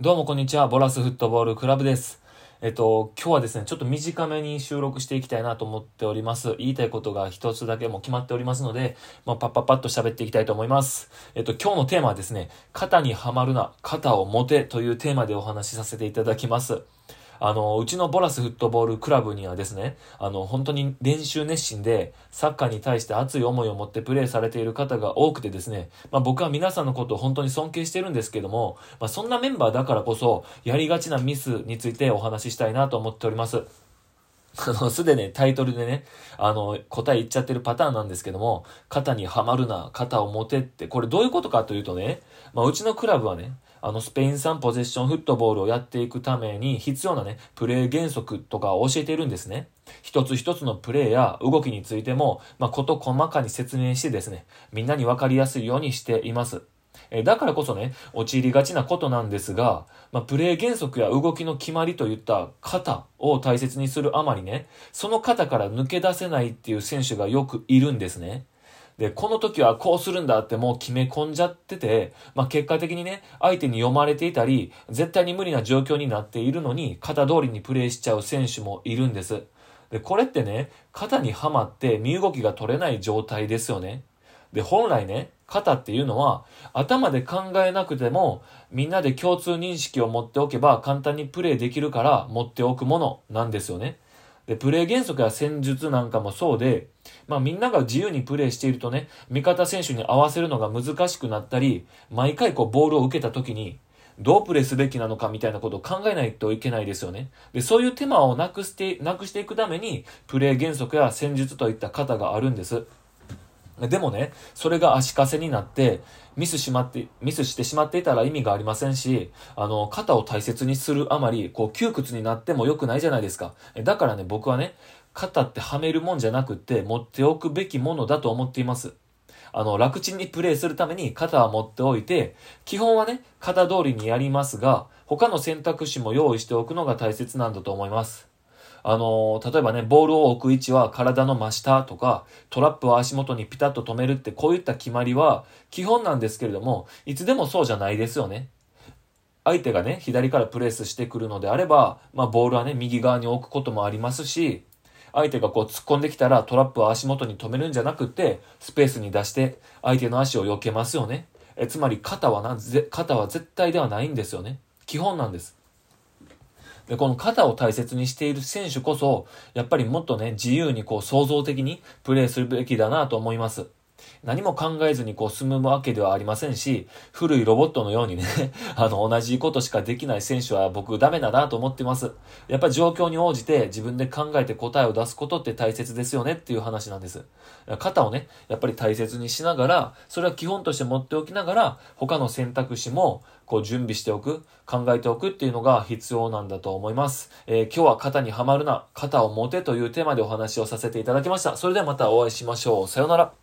どうもこんにちは。ボラスフットボールクラブです。えっと、今日はですね、ちょっと短めに収録していきたいなと思っております。言いたいことが一つだけも決まっておりますので、まあ、パッパッパッと喋っていきたいと思います。えっと、今日のテーマはですね、肩にはまるな、肩を持てというテーマでお話しさせていただきます。あの、うちのボラスフットボールクラブにはですね、あの、本当に練習熱心で、サッカーに対して熱い思いを持ってプレーされている方が多くてですね、まあ僕は皆さんのことを本当に尊敬してるんですけども、まあそんなメンバーだからこそ、やりがちなミスについてお話ししたいなと思っております。あの、すでにタイトルでね、あの、答え言っちゃってるパターンなんですけども、肩にはまるな、肩を持てって、これどういうことかというとね、まあ、うちのクラブはね、あの、スペイン産ポゼッションフットボールをやっていくために必要なね、プレー原則とかを教えているんですね。一つ一つのプレーや動きについても、まあ、こと細かに説明してですね、みんなにわかりやすいようにしています。えだからこそね、陥りがちなことなんですが、まあ、プレー原則や動きの決まりといった型を大切にするあまりね、その型から抜け出せないっていう選手がよくいるんですね。で、この時はこうするんだってもう決め込んじゃってて、まあ、結果的にね、相手に読まれていたり、絶対に無理な状況になっているのに、型通りにプレーしちゃう選手もいるんです。で、これってね、肩にはまって身動きが取れない状態ですよね。で、本来ね、肩っていうのは、頭で考えなくても、みんなで共通認識を持っておけば簡単にプレイできるから持っておくものなんですよね。で、プレイ原則や戦術なんかもそうで、まあみんなが自由にプレイしているとね、味方選手に合わせるのが難しくなったり、毎回こうボールを受けた時に、どうプレイすべきなのかみたいなことを考えないといけないですよね。で、そういう手間をなくして、なくしていくために、プレイ原則や戦術といった型があるんです。でもね、それが足かせになって、ミスしまって、ミスしてしまっていたら意味がありませんし、あの、肩を大切にするあまり、こう、窮屈になっても良くないじゃないですか。だからね、僕はね、肩ってはめるもんじゃなくって、持っておくべきものだと思っています。あの、楽ちんにプレイするために肩は持っておいて、基本はね、肩通りにやりますが、他の選択肢も用意しておくのが大切なんだと思います。あのー例えばね、ボールを置く位置は体の真下とか、トラップを足元にピタッと止めるって、こういった決まりは基本なんですけれども、いつでもそうじゃないですよね。相手がね、左からプレスしてくるのであれば、まあ、ボールはね、右側に置くこともありますし、相手がこう突っ込んできたらトラップを足元に止めるんじゃなくて、スペースに出して相手の足を避けますよね。えつまり肩はな、ぜ肩は絶対ではないんですよね。基本なんです。で、この肩を大切にしている選手こそ、やっぱりもっとね、自由にこう創造的にプレーするべきだなと思います。何も考えずにこう進むわけではありませんし、古いロボットのようにね、あの、同じことしかできない選手は僕ダメだなと思ってます。やっぱり状況に応じて自分で考えて答えを出すことって大切ですよねっていう話なんです。肩をね、やっぱり大切にしながら、それは基本として持っておきながら、他の選択肢もこう準備しておく、考えておくっていうのが必要なんだと思います。えー今日は肩にはまるな、肩を持てというテーマでお話をさせていただきました。それではまたお会いしましょう。さようなら。